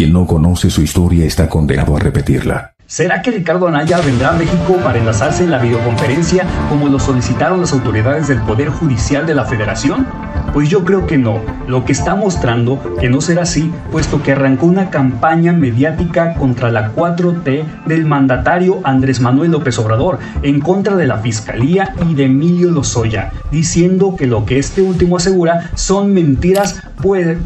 Quien no conoce su historia está condenado a repetirla. ¿Será que Ricardo Anaya vendrá a México para enlazarse en la videoconferencia como lo solicitaron las autoridades del Poder Judicial de la Federación? Pues yo creo que no. Lo que está mostrando que no será así, puesto que arrancó una campaña mediática contra la 4T del mandatario Andrés Manuel López Obrador en contra de la Fiscalía y de Emilio Lozoya, diciendo que lo que este último asegura son mentiras,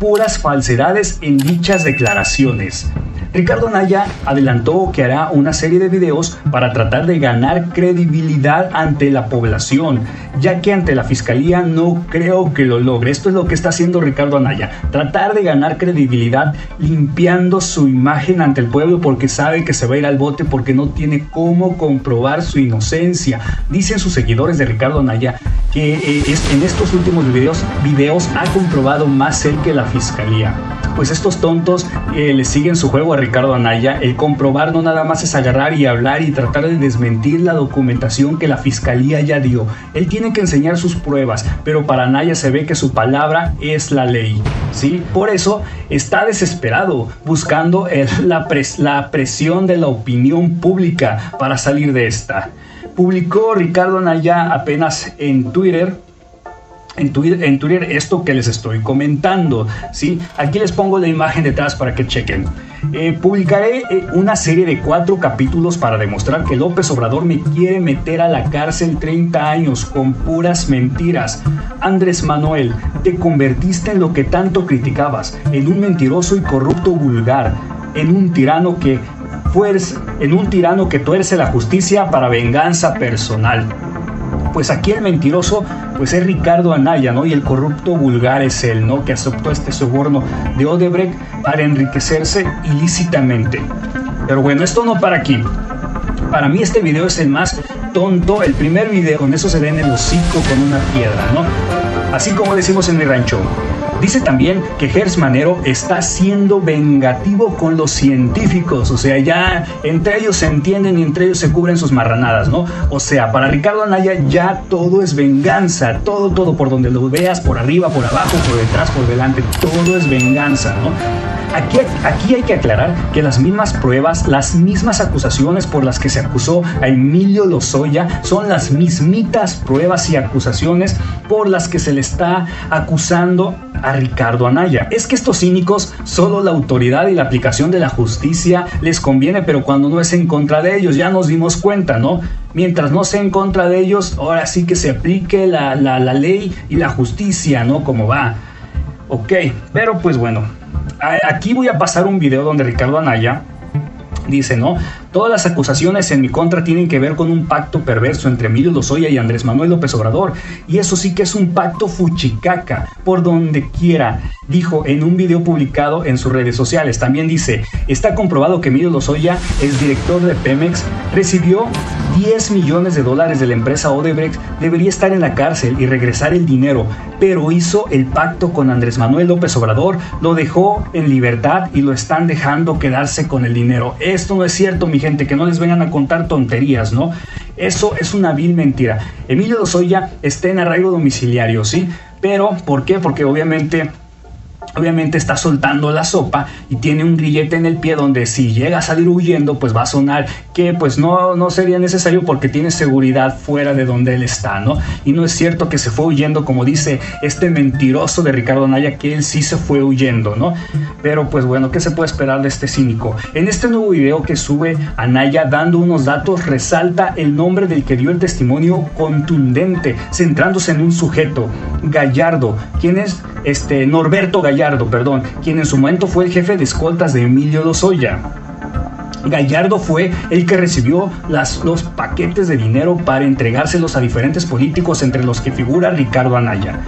puras falsedades en dichas declaraciones. Ricardo Naya adelantó que hará una serie de videos para tratar de ganar credibilidad ante la población, ya que ante la fiscalía no creo que lo logre. Esto es lo que está haciendo Ricardo Anaya, tratar de ganar credibilidad limpiando su imagen ante el pueblo porque sabe que se va a ir al bote porque no tiene cómo comprobar su inocencia. Dicen sus seguidores de Ricardo Anaya que eh, en estos últimos videos, videos ha comprobado más él que la fiscalía pues estos tontos eh, le siguen su juego a Ricardo Anaya. El comprobar no nada más es agarrar y hablar y tratar de desmentir la documentación que la fiscalía ya dio. Él tiene que enseñar sus pruebas, pero para Anaya se ve que su palabra es la ley. ¿sí? Por eso está desesperado, buscando la, la presión de la opinión pública para salir de esta. Publicó Ricardo Anaya apenas en Twitter en Twitter, esto que les estoy comentando. ¿sí? Aquí les pongo la imagen detrás para que chequen. Eh, publicaré eh, una serie de cuatro capítulos para demostrar que López Obrador me quiere meter a la cárcel 30 años con puras mentiras. Andrés Manuel, te convertiste en lo que tanto criticabas, en un mentiroso y corrupto vulgar, en un tirano que en un tirano que tuerce la justicia para venganza personal pues aquí el mentiroso pues es Ricardo Anaya, ¿no? Y el corrupto vulgar es él, ¿no? Que aceptó este soborno de Odebrecht para enriquecerse ilícitamente. Pero bueno, esto no para aquí. Para mí este video es el más tonto, el primer video, con eso se ve en el hocico con una piedra, ¿no? Así como decimos en mi rancho, Dice también que Gers Manero está siendo vengativo con los científicos, o sea, ya entre ellos se entienden y entre ellos se cubren sus marranadas, ¿no? O sea, para Ricardo Anaya ya todo es venganza, todo, todo, por donde lo veas, por arriba, por abajo, por detrás, por delante, todo es venganza, ¿no? Aquí, aquí, hay que aclarar que las mismas pruebas, las mismas acusaciones por las que se acusó a Emilio Lozoya son las mismitas pruebas y acusaciones por las que se le está acusando a Ricardo Anaya. Es que estos cínicos, solo la autoridad y la aplicación de la justicia les conviene, pero cuando no es en contra de ellos, ya nos dimos cuenta, ¿no? Mientras no sea en contra de ellos, ahora sí que se aplique la, la, la ley y la justicia, ¿no? Como va. Ok, pero pues bueno, aquí voy a pasar un video donde Ricardo Anaya dice, ¿no? Todas las acusaciones en mi contra tienen que ver con un pacto perverso entre Emilio Lozoya y Andrés Manuel López Obrador. Y eso sí que es un pacto fuchicaca, por donde quiera, dijo en un video publicado en sus redes sociales. También dice, está comprobado que Emilio Lozoya, es director de Pemex, recibió 10 millones de dólares de la empresa Odebrecht, debería estar en la cárcel y regresar el dinero, pero hizo el pacto con Andrés Manuel López Obrador, lo dejó en libertad y lo están dejando quedarse con el dinero. Esto no es cierto, gente, que no les vengan a contar tonterías, ¿no? Eso es una vil mentira. Emilio Lozoya está en arraigo domiciliario, ¿sí? Pero, ¿por qué? Porque obviamente obviamente está soltando la sopa y tiene un grillete en el pie donde si llega a salir huyendo pues va a sonar que pues no, no sería necesario porque tiene seguridad fuera de donde él está, ¿no? Y no es cierto que se fue huyendo como dice este mentiroso de Ricardo Naya que él sí se fue huyendo, ¿no? Pero pues bueno, ¿qué se puede esperar de este cínico? En este nuevo video que sube Anaya dando unos datos resalta el nombre del que dio el testimonio contundente, centrándose en un sujeto, Gallardo, quien es este Norberto Gallardo perdón, quien en su momento fue el jefe de escoltas de Emilio Lozoya. Gallardo fue el que recibió los paquetes de dinero para entregárselos a diferentes políticos, entre los que figura Ricardo Anaya.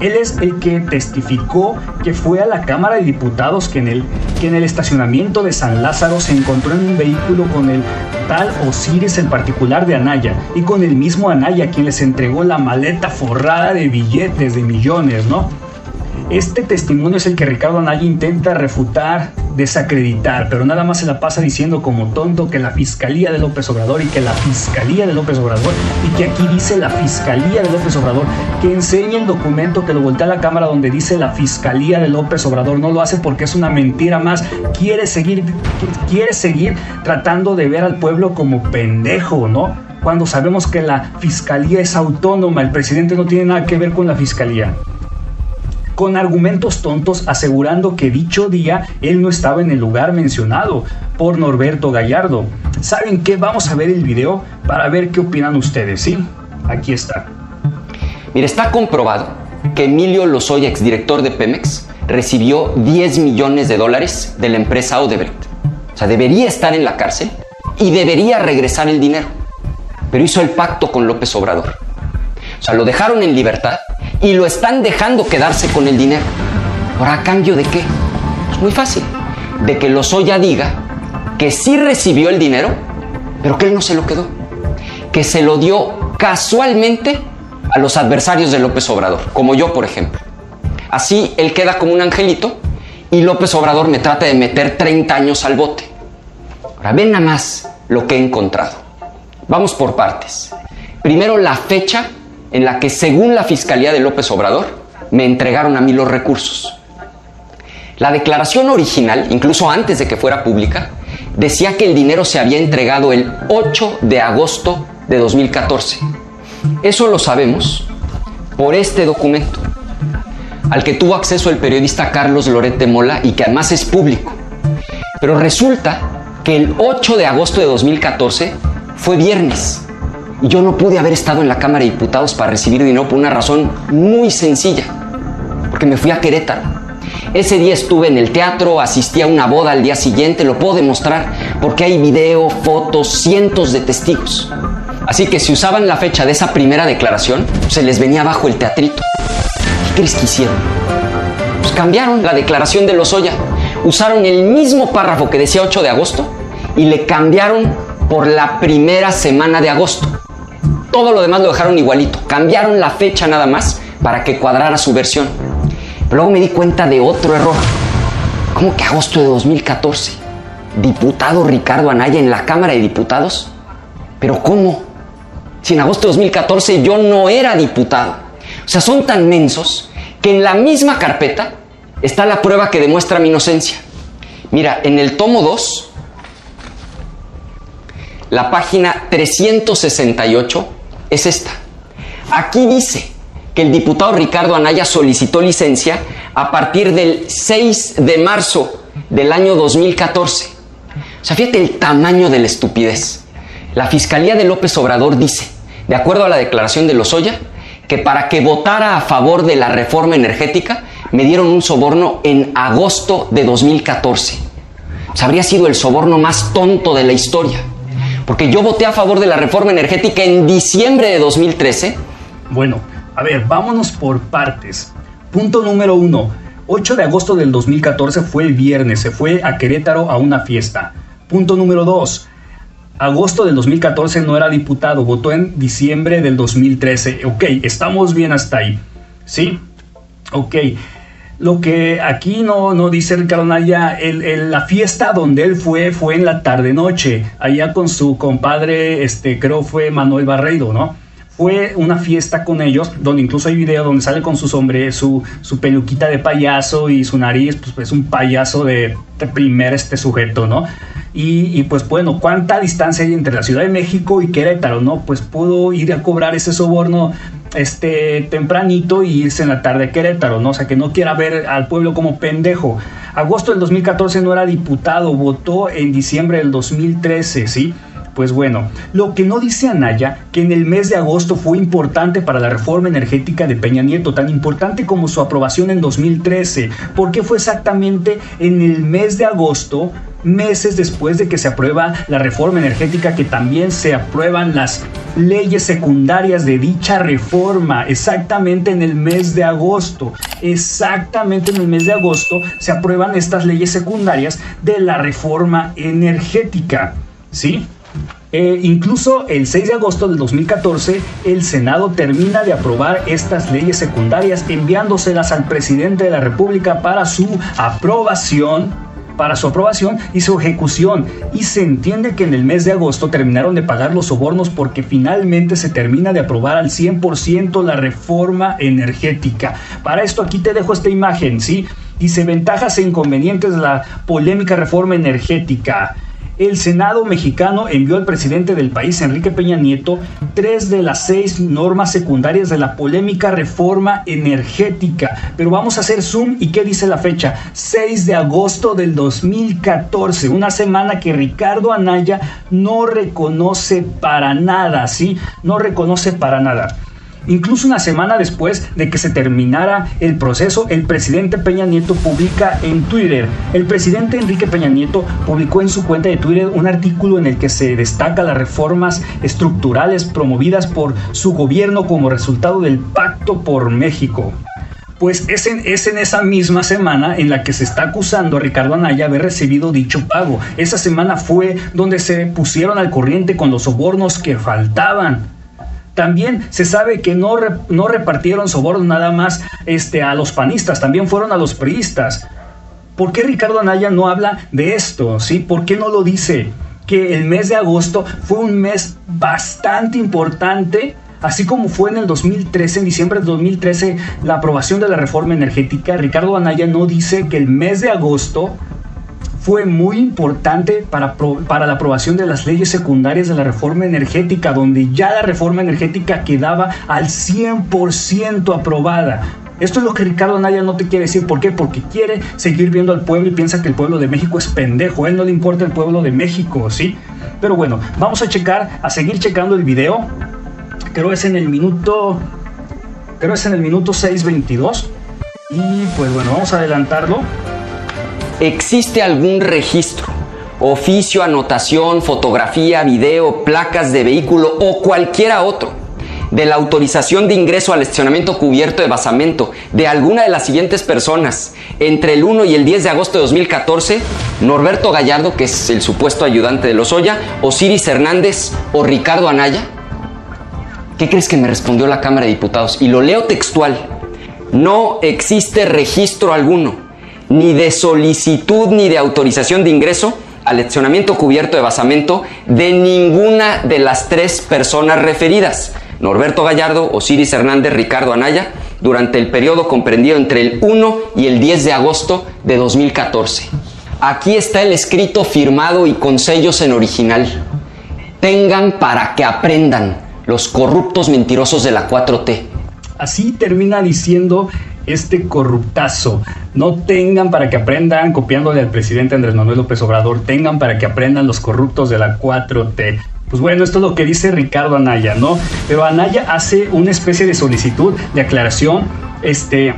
Él es el que testificó que fue a la Cámara de Diputados que en, el, que en el estacionamiento de San Lázaro se encontró en un vehículo con el tal Osiris en particular de Anaya y con el mismo Anaya quien les entregó la maleta forrada de billetes de millones, ¿no? Este testimonio es el que Ricardo Anaya intenta refutar desacreditar, pero nada más se la pasa diciendo como tonto que la Fiscalía de López Obrador y que la Fiscalía de López Obrador y que aquí dice la Fiscalía de López Obrador, que enseñe el documento que lo voltea a la cámara donde dice la Fiscalía de López Obrador. No lo hace porque es una mentira más. Quiere seguir, quiere seguir tratando de ver al pueblo como pendejo, ¿no? Cuando sabemos que la Fiscalía es autónoma, el presidente no tiene nada que ver con la Fiscalía con argumentos tontos asegurando que dicho día él no estaba en el lugar mencionado por Norberto Gallardo. ¿Saben qué? Vamos a ver el video para ver qué opinan ustedes, ¿sí? Aquí está. Mire, está comprobado que Emilio Lozoya, exdirector de Pemex, recibió 10 millones de dólares de la empresa Odebrecht. O sea, debería estar en la cárcel y debería regresar el dinero. Pero hizo el pacto con López Obrador. O sea, lo dejaron en libertad y lo están dejando quedarse con el dinero. ¿Ahora a cambio de qué? Es pues muy fácil. De que Lozoya diga que sí recibió el dinero, pero que él no se lo quedó. Que se lo dio casualmente a los adversarios de López Obrador, como yo, por ejemplo. Así él queda como un angelito y López Obrador me trata de meter 30 años al bote. Ahora ven nada más lo que he encontrado. Vamos por partes. Primero la fecha en la que, según la Fiscalía de López Obrador, me entregaron a mí los recursos. La declaración original, incluso antes de que fuera pública, decía que el dinero se había entregado el 8 de agosto de 2014. Eso lo sabemos por este documento, al que tuvo acceso el periodista Carlos Lorete Mola y que además es público. Pero resulta que el 8 de agosto de 2014 fue viernes yo no pude haber estado en la Cámara de Diputados para recibir dinero por una razón muy sencilla, porque me fui a Querétaro. Ese día estuve en el teatro, asistí a una boda al día siguiente, lo puedo demostrar porque hay video, fotos, cientos de testigos. Así que si usaban la fecha de esa primera declaración, se les venía abajo el teatrito. ¿Qué crees que hicieron? Pues cambiaron la declaración de Lozoya. Usaron el mismo párrafo que decía 8 de agosto y le cambiaron por la primera semana de agosto. Todo lo demás lo dejaron igualito. Cambiaron la fecha nada más para que cuadrara su versión. Pero luego me di cuenta de otro error. ¿Cómo que agosto de 2014? Diputado Ricardo Anaya en la Cámara de Diputados. ¿Pero cómo? Si en agosto de 2014 yo no era diputado. O sea, son tan mensos que en la misma carpeta está la prueba que demuestra mi inocencia. Mira, en el tomo 2, la página 368 es esta. Aquí dice que el diputado Ricardo Anaya solicitó licencia a partir del 6 de marzo del año 2014. O sea, fíjate el tamaño de la estupidez. La Fiscalía de López Obrador dice, de acuerdo a la declaración de Lozoya, que para que votara a favor de la reforma energética me dieron un soborno en agosto de 2014. O sea, habría sido el soborno más tonto de la historia. Porque yo voté a favor de la reforma energética en diciembre de 2013. Bueno, a ver, vámonos por partes. Punto número uno. 8 de agosto del 2014 fue el viernes, se fue a Querétaro a una fiesta. Punto número dos. Agosto del 2014 no era diputado, votó en diciembre del 2013. Ok, estamos bien hasta ahí. ¿Sí? Ok. Lo que aquí no, no dice Ricardo Naya, el, la fiesta donde él fue fue en la tarde-noche, allá con su compadre, este, creo fue Manuel Barreiro, ¿no? Fue una fiesta con ellos, donde incluso hay video donde sale con su sombrero, su, su peluquita de payaso y su nariz, pues es pues, un payaso de, de primer este sujeto, ¿no? Y, pues bueno, ¿cuánta distancia hay entre la Ciudad de México y Querétaro? ¿No? Pues pudo ir a cobrar ese soborno este tempranito y irse en la tarde a Querétaro, ¿no? O sea, que no quiera ver al pueblo como pendejo. Agosto del 2014 no era diputado, votó en diciembre del 2013, ¿sí? Pues bueno, lo que no dice Anaya, que en el mes de agosto fue importante para la reforma energética de Peña Nieto, tan importante como su aprobación en 2013, porque fue exactamente en el mes de agosto meses después de que se aprueba la reforma energética, que también se aprueban las leyes secundarias de dicha reforma, exactamente en el mes de agosto, exactamente en el mes de agosto se aprueban estas leyes secundarias de la reforma energética, ¿sí? Eh, incluso el 6 de agosto del 2014, el Senado termina de aprobar estas leyes secundarias, enviándoselas al presidente de la República para su aprobación para su aprobación y su ejecución. Y se entiende que en el mes de agosto terminaron de pagar los sobornos porque finalmente se termina de aprobar al 100% la reforma energética. Para esto aquí te dejo esta imagen, ¿sí? Dice ventajas e inconvenientes de la polémica reforma energética. El Senado mexicano envió al presidente del país, Enrique Peña Nieto, tres de las seis normas secundarias de la polémica reforma energética. Pero vamos a hacer zoom y qué dice la fecha. 6 de agosto del 2014, una semana que Ricardo Anaya no reconoce para nada, ¿sí? No reconoce para nada. Incluso una semana después de que se terminara el proceso, el presidente Peña Nieto publica en Twitter. El presidente Enrique Peña Nieto publicó en su cuenta de Twitter un artículo en el que se destaca las reformas estructurales promovidas por su gobierno como resultado del Pacto por México pues es en, es en, esa misma semana en la que se está acusando a Ricardo Anaya haber recibido dicho pago. Esa semana fue donde se pusieron al corriente con los sobornos que faltaban. También se sabe que no, no repartieron sobornos nada más este, a los panistas, también fueron a los priistas. ¿Por qué Ricardo Anaya no habla de esto? ¿sí? ¿Por qué no lo dice? Que el mes de agosto fue un mes bastante importante, así como fue en el 2013, en diciembre de 2013, la aprobación de la reforma energética. Ricardo Anaya no dice que el mes de agosto fue muy importante para, para la aprobación de las leyes secundarias de la reforma energética, donde ya la reforma energética quedaba al 100% aprobada. Esto es lo que Ricardo Anaya no te quiere decir. ¿Por qué? Porque quiere seguir viendo al pueblo y piensa que el pueblo de México es pendejo. A él no le importa el pueblo de México, ¿sí? Pero bueno, vamos a checar, a seguir checando el video. Creo es en el minuto. Creo es en el minuto 6.22. Y pues bueno, vamos a adelantarlo. ¿Existe algún registro, oficio, anotación, fotografía, video, placas de vehículo o cualquiera otro de la autorización de ingreso al estacionamiento cubierto de basamento de alguna de las siguientes personas entre el 1 y el 10 de agosto de 2014? Norberto Gallardo, que es el supuesto ayudante de Lozoya, Osiris Hernández o Ricardo Anaya? ¿Qué crees que me respondió la Cámara de Diputados? Y lo leo textual. No existe registro alguno ni de solicitud ni de autorización de ingreso al leccionamiento cubierto de basamento de ninguna de las tres personas referidas, Norberto Gallardo, Osiris Hernández, Ricardo Anaya, durante el periodo comprendido entre el 1 y el 10 de agosto de 2014. Aquí está el escrito firmado y con sellos en original. Tengan para que aprendan los corruptos mentirosos de la 4T. Así termina diciendo este corruptazo. No tengan para que aprendan, copiándole al presidente Andrés Manuel López Obrador, tengan para que aprendan los corruptos de la 4T. Pues bueno, esto es lo que dice Ricardo Anaya, ¿no? Pero Anaya hace una especie de solicitud de aclaración, este,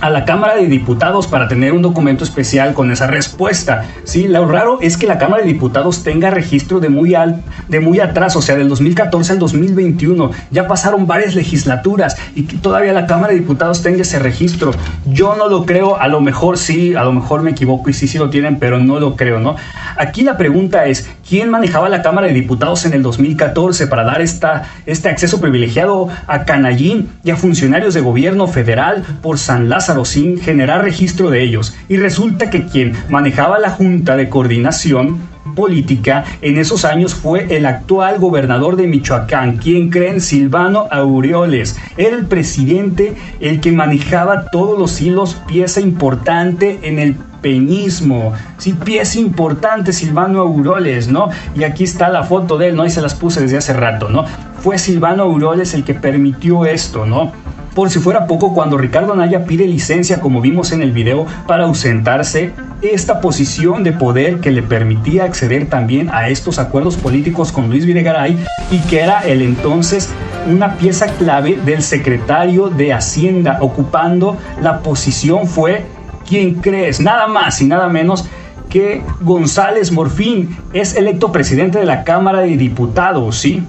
a la Cámara de Diputados para tener un documento especial con esa respuesta. Sí, lo raro es que la Cámara de Diputados tenga registro de muy, al, de muy atrás, o sea, del 2014 al 2021. Ya pasaron varias legislaturas y que todavía la Cámara de Diputados tenga ese registro. Yo no lo creo, a lo mejor sí, a lo mejor me equivoco y sí, sí lo tienen, pero no lo creo, ¿no? Aquí la pregunta es, ¿quién manejaba la Cámara de Diputados en el 2014 para dar esta, este acceso privilegiado a Canallín y a funcionarios de gobierno federal por San Lázaro? Sin generar registro de ellos. Y resulta que quien manejaba la Junta de Coordinación política en esos años fue el actual gobernador de Michoacán, quien creen Silvano Aureoles. Era el presidente el que manejaba todos los hilos, pieza importante en el peñismo. Sí, pieza importante Silvano Aureoles, ¿no? Y aquí está la foto de él, ¿no? Y se las puse desde hace rato, ¿no? Fue Silvano Aureoles el que permitió esto, ¿no? Por si fuera poco, cuando Ricardo Anaya pide licencia, como vimos en el video, para ausentarse, esta posición de poder que le permitía acceder también a estos acuerdos políticos con Luis Videgaray y que era el entonces una pieza clave del secretario de Hacienda, ocupando la posición fue, ¿quién crees? Nada más y nada menos que González Morfín es electo presidente de la Cámara de Diputados, ¿sí?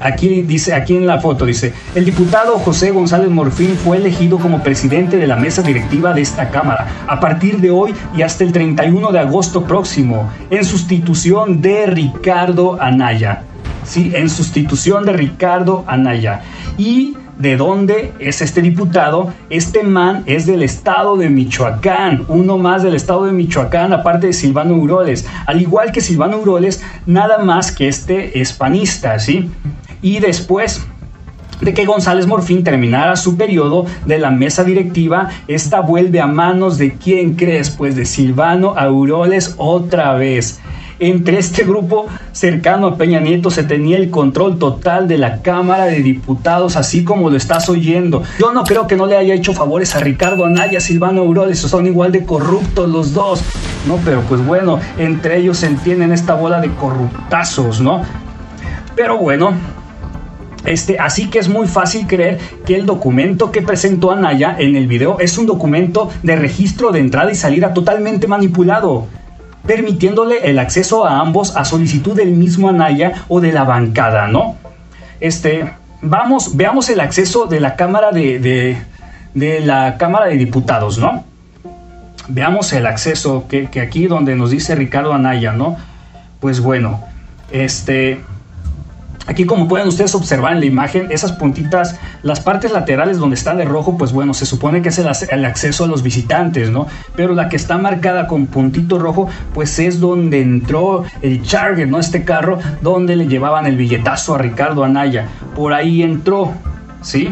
Aquí dice, aquí en la foto dice, el diputado José González Morfín fue elegido como presidente de la mesa directiva de esta Cámara a partir de hoy y hasta el 31 de agosto próximo, en sustitución de Ricardo Anaya. Sí, en sustitución de Ricardo Anaya. Y de dónde es este diputado. Este man es del estado de Michoacán, uno más del estado de Michoacán, aparte de Silvano Uroles. Al igual que Silvano Uroles, nada más que este es panista, ¿sí? Y después de que González Morfín terminara su periodo de la mesa directiva, esta vuelve a manos de quién crees, pues de Silvano Auroles otra vez. Entre este grupo cercano a Peña Nieto se tenía el control total de la Cámara de Diputados, así como lo estás oyendo. Yo no creo que no le haya hecho favores a Ricardo Anaya, Silvano Auroles, son igual de corruptos los dos. No, pero pues bueno, entre ellos se entienden esta bola de corruptazos, ¿no? Pero bueno, este, así que es muy fácil creer que el documento que presentó Anaya en el video es un documento de registro de entrada y salida totalmente manipulado, permitiéndole el acceso a ambos a solicitud del mismo Anaya o de la bancada, ¿no? Este, vamos, veamos el acceso de la Cámara de, de, la Cámara de Diputados, ¿no? Veamos el acceso que, que aquí donde nos dice Ricardo Anaya, ¿no? Pues bueno, este, Aquí como pueden ustedes observar en la imagen, esas puntitas, las partes laterales donde está de rojo, pues bueno, se supone que es el, acceso a los visitantes, ¿no? Pero la que está marcada con puntito rojo, pues es donde entró el Charger, ¿no? Este carro, donde le llevaban el billetazo a Ricardo Anaya. Por ahí entró, ¿sí?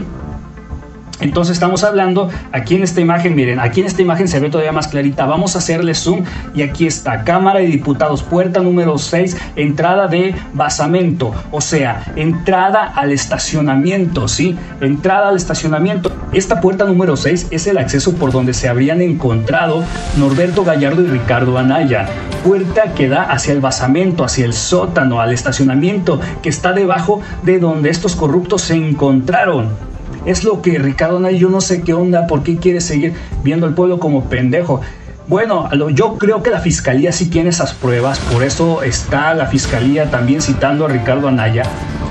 Entonces estamos hablando aquí en esta imagen, miren, aquí en esta imagen se ve todavía más clarita. Vamos a hacerle zoom y aquí está, Cámara de Diputados, puerta número 6, entrada de basamento, o sea, entrada al estacionamiento, ¿sí? Entrada al estacionamiento. Esta puerta número 6 es el acceso por donde se habrían encontrado Norberto Gallardo y Ricardo Anaya. Puerta que da hacia el basamento, hacia el sótano, al estacionamiento que está debajo de donde estos corruptos se encontraron. Es lo que Ricardo Nay, yo no sé qué onda, por qué quiere seguir viendo al pueblo como pendejo. Bueno, yo creo que la fiscalía sí tiene esas pruebas, por eso está la fiscalía también citando a Ricardo Anaya.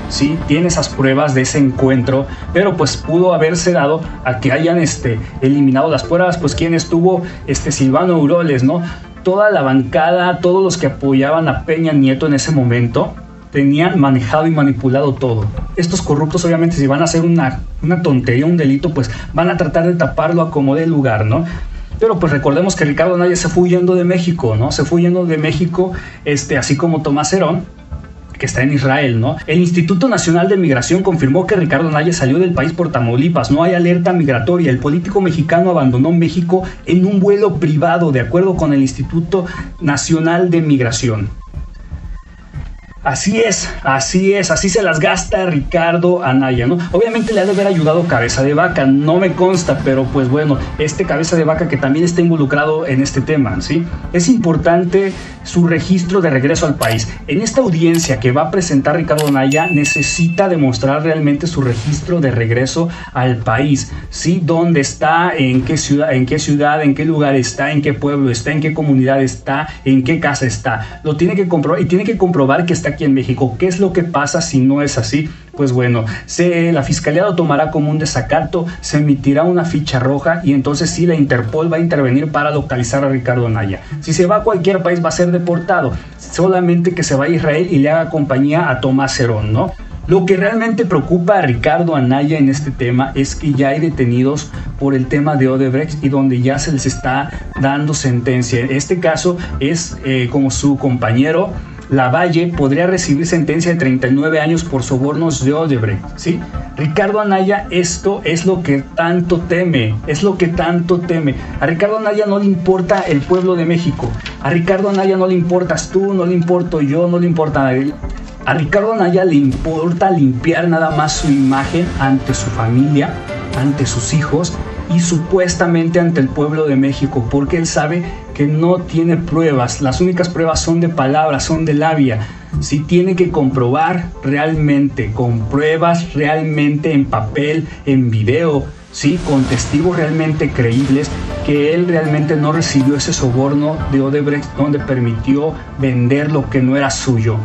Sí, tiene esas pruebas de ese encuentro, pero pues pudo haberse dado a que hayan este, eliminado las pruebas, pues quien estuvo este Silvano Uroles, ¿no? Toda la bancada, todos los que apoyaban a Peña Nieto en ese momento, tenían manejado y manipulado todo. Estos corruptos obviamente si van a hacer una, una tontería, un delito, pues van a tratar de taparlo a como dé lugar, ¿no? Pero pues recordemos que Ricardo Naya se fue huyendo de México, ¿no? Se fue huyendo de México, este, así como Tomás Herón, que está en Israel, ¿no? El Instituto Nacional de Migración confirmó que Ricardo Naya salió del país por Tamaulipas. No hay alerta migratoria. El político mexicano abandonó México en un vuelo privado, de acuerdo con el Instituto Nacional de Migración. Así es, así es, así se las gasta Ricardo Anaya, ¿no? Obviamente le ha de haber ayudado Cabeza de Vaca, no me consta, pero pues bueno, este Cabeza de Vaca que también está involucrado en este tema, ¿sí? Es importante su registro de regreso al país. En esta audiencia que va a presentar Ricardo Anaya, necesita demostrar realmente su registro de regreso al país, ¿sí? ¿Dónde está? ¿En qué ciudad? ¿En qué ciudad? ¿En qué lugar está? ¿En qué pueblo está? ¿En qué comunidad está? ¿En qué casa está? Lo tiene que comprobar y tiene que comprobar que está aquí en México. ¿Qué es lo que pasa si no es así? Pues bueno, la fiscalía lo tomará como un desacato, se emitirá una ficha roja y entonces sí la Interpol va a intervenir para localizar a Ricardo Naya. Si se va a cualquier país va a ser deportado, solamente que se vaya a Israel y le haga compañía a Tomás Herón, ¿no? Lo que realmente preocupa a Ricardo Anaya en este tema es que ya hay detenidos por el tema de Odebrecht y donde ya se les está dando sentencia. Este caso es eh, como su compañero Lavalle podría recibir sentencia de 39 años por sobornos de Odebrecht, ¿sí? Ricardo Anaya, esto es lo que tanto teme, es lo que tanto teme. A Ricardo Anaya no le importa el pueblo de México, a Ricardo Anaya no le importas tú, no le importo yo, no le importa a. A Ricardo Anaya le importa limpiar nada más su imagen ante su familia, ante sus hijos y supuestamente ante el pueblo de México, porque él sabe que no tiene pruebas, las únicas pruebas son de palabras, son de labia. Si tiene que comprobar realmente, con pruebas realmente en papel, en video, ¿sí? con testigos realmente creíbles, que él realmente no recibió ese soborno de Odebrecht donde permitió vender lo que no era suyo.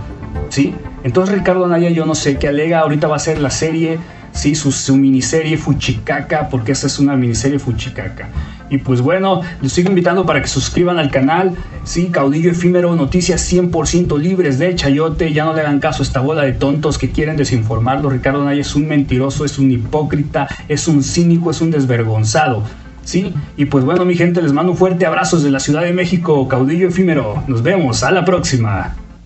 ¿sí? Entonces Ricardo Anaya yo no sé qué alega, ahorita va a ser la serie sí, su, miniserie Fuchicaca, porque esa es una miniserie Fuchicaca. Y pues bueno, les sigo invitando para que suscriban al canal. Sí, Caudillo Efímero, noticias 100% libres de chayote. Ya no le hagan caso a esta bola de tontos que quieren desinformarlo. Ricardo Naya es un mentiroso, es un hipócrita, es un cínico, es un desvergonzado. Sí, y pues bueno, mi gente, les mando un fuerte abrazo desde la Ciudad de México, Caudillo Efímero. Nos vemos, a la próxima.